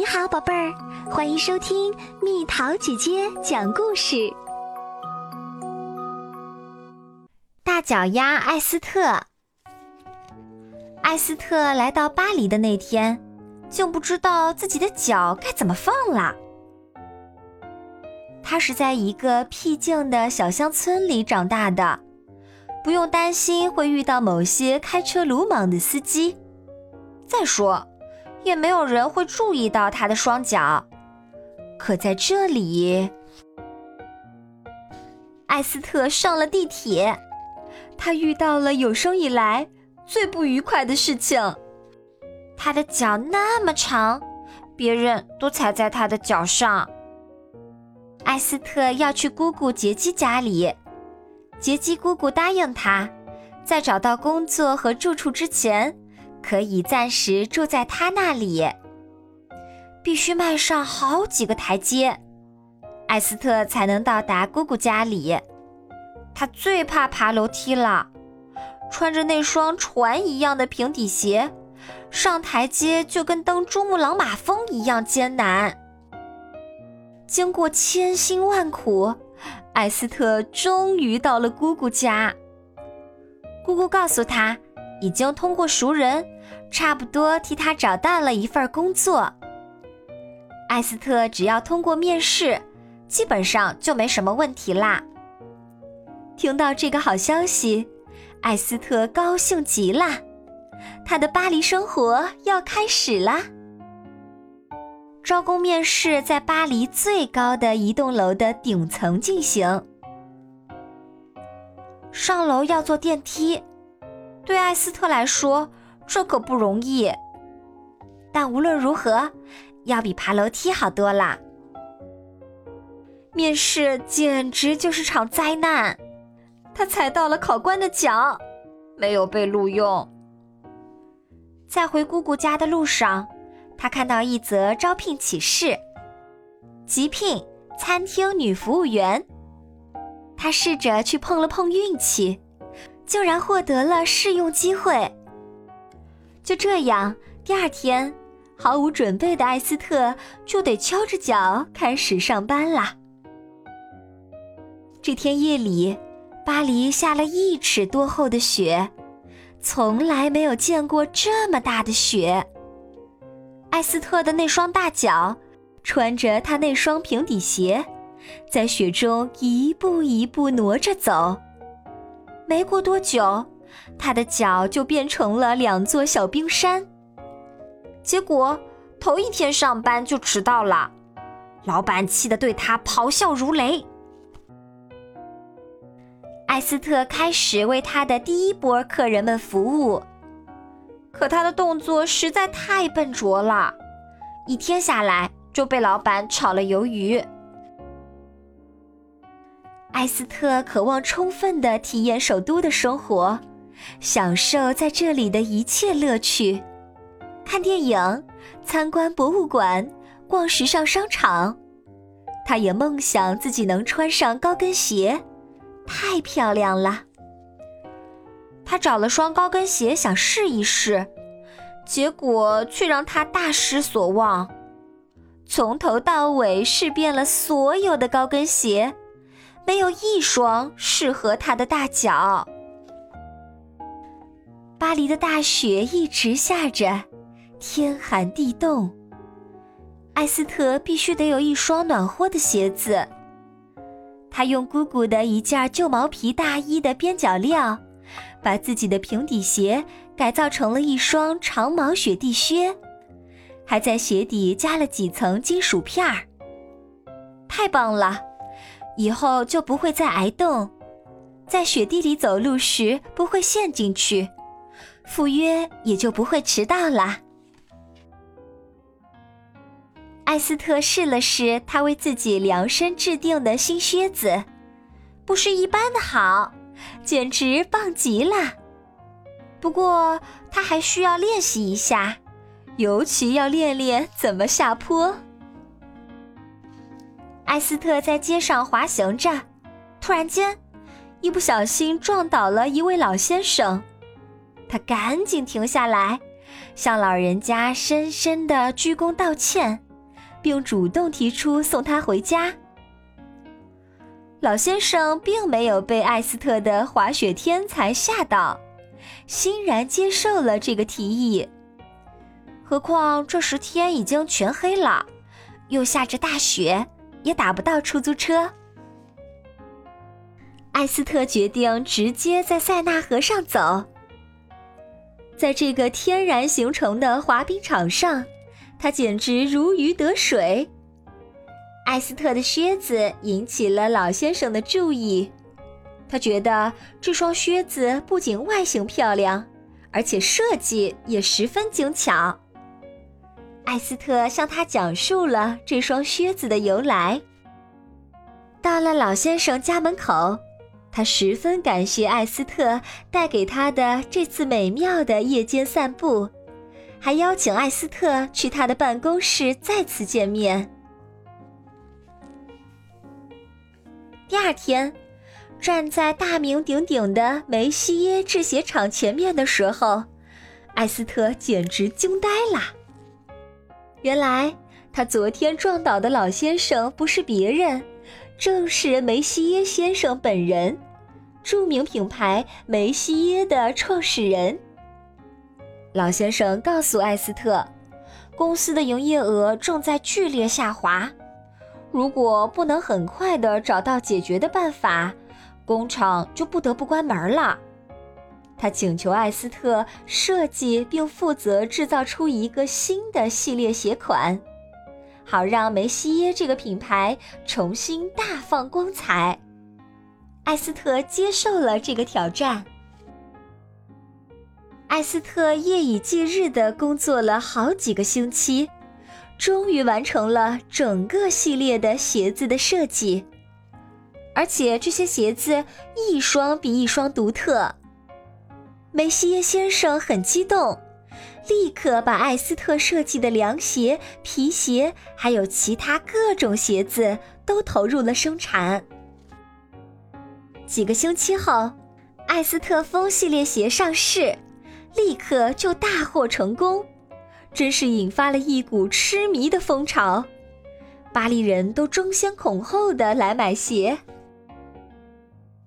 你好，宝贝儿，欢迎收听蜜桃姐姐讲故事。大脚丫艾斯特，艾斯特来到巴黎的那天，竟不知道自己的脚该怎么放了。他是在一个僻静的小乡村里长大的，不用担心会遇到某些开车鲁莽的司机。再说。也没有人会注意到他的双脚，可在这里，艾斯特上了地铁，他遇到了有生以来最不愉快的事情。他的脚那么长，别人都踩在他的脚上。艾斯特要去姑姑杰基家里，杰基姑姑答应他，在找到工作和住处之前。可以暂时住在他那里，必须迈上好几个台阶，艾斯特才能到达姑姑家里。他最怕爬楼梯了，穿着那双船一样的平底鞋，上台阶就跟登珠穆朗玛峰一样艰难。经过千辛万苦，艾斯特终于到了姑姑家。姑姑告诉他。已经通过熟人，差不多替他找到了一份工作。艾斯特只要通过面试，基本上就没什么问题啦。听到这个好消息，艾斯特高兴极了，他的巴黎生活要开始啦。招工面试在巴黎最高的一栋楼的顶层进行，上楼要坐电梯。对艾斯特来说，这可不容易。但无论如何，要比爬楼梯好多啦。面试简直就是场灾难，他踩到了考官的脚，没有被录用。在回姑姑家的路上，他看到一则招聘启事：急聘餐厅女服务员。他试着去碰了碰运气。竟然获得了试用机会。就这样，第二天，毫无准备的艾斯特就得敲着脚开始上班啦。这天夜里，巴黎下了一尺多厚的雪，从来没有见过这么大的雪。艾斯特的那双大脚，穿着他那双平底鞋，在雪中一步一步挪着走。没过多久，他的脚就变成了两座小冰山。结果头一天上班就迟到了，老板气得对他咆哮如雷。艾斯特开始为他的第一波客人们服务，可他的动作实在太笨拙了，一天下来就被老板炒了鱿鱼。艾斯特渴望充分的体验首都的生活，享受在这里的一切乐趣，看电影、参观博物馆、逛时尚商场。他也梦想自己能穿上高跟鞋，太漂亮了。他找了双高跟鞋想试一试，结果却让他大失所望。从头到尾试遍了所有的高跟鞋。没有一双适合他的大脚。巴黎的大雪一直下着，天寒地冻。艾斯特必须得有一双暖和的鞋子。他用姑姑的一件旧毛皮大衣的边角料，把自己的平底鞋改造成了一双长毛雪地靴，还在鞋底加了几层金属片儿。太棒了！以后就不会再挨冻，在雪地里走路时不会陷进去，赴约也就不会迟到了。艾斯特试了试他为自己量身制定的新靴子，不是一般的好，简直棒极了。不过他还需要练习一下，尤其要练练怎么下坡。艾斯特在街上滑行着，突然间，一不小心撞倒了一位老先生。他赶紧停下来，向老人家深深的鞠躬道歉。并主动提出送他回家。老先生并没有被艾斯特的滑雪天才吓到，欣然接受了这个提议。何况这时天已经全黑了，又下着大雪，也打不到出租车。艾斯特决定直接在塞纳河上走。在这个天然形成的滑冰场上，他简直如鱼得水。艾斯特的靴子引起了老先生的注意，他觉得这双靴子不仅外形漂亮，而且设计也十分精巧。艾斯特向他讲述了这双靴子的由来。到了老先生家门口，他十分感谢艾斯特带给他的这次美妙的夜间散步，还邀请艾斯特去他的办公室再次见面。第二天，站在大名鼎鼎的梅西耶制鞋厂前面的时候，艾斯特简直惊呆了。原来，他昨天撞倒的老先生不是别人，正是梅西耶先生本人，著名品牌梅西耶的创始人。老先生告诉艾斯特，公司的营业额正在剧烈下滑。如果不能很快的找到解决的办法，工厂就不得不关门了。他请求艾斯特设计并负责制造出一个新的系列鞋款，好让梅西耶这个品牌重新大放光彩。艾斯特接受了这个挑战。艾斯特夜以继日的工作了好几个星期。终于完成了整个系列的鞋子的设计，而且这些鞋子一双比一双独特。梅西耶先生很激动，立刻把艾斯特设计的凉鞋、皮鞋，还有其他各种鞋子都投入了生产。几个星期后，艾斯特风系列鞋上市，立刻就大获成功。真是引发了一股痴迷的风潮，巴黎人都争先恐后的来买鞋。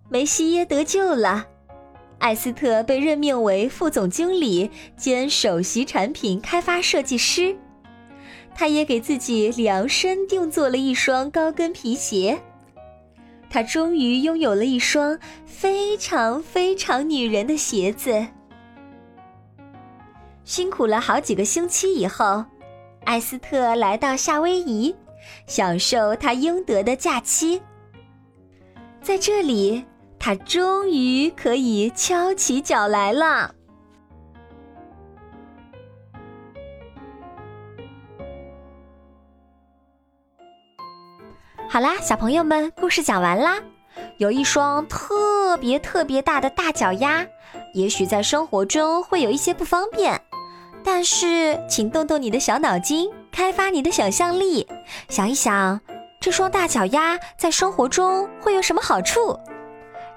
梅西耶得救了，艾斯特被任命为副总经理兼首席产品开发设计师，他也给自己量身定做了一双高跟皮鞋。他终于拥有了一双非常非常女人的鞋子。辛苦了好几个星期以后，艾斯特来到夏威夷，享受他应得的假期。在这里，他终于可以翘起脚来了。好啦，小朋友们，故事讲完啦。有一双特别特别大的大脚丫，也许在生活中会有一些不方便。但是，请动动你的小脑筋，开发你的想象力，想一想，这双大脚丫在生活中会有什么好处？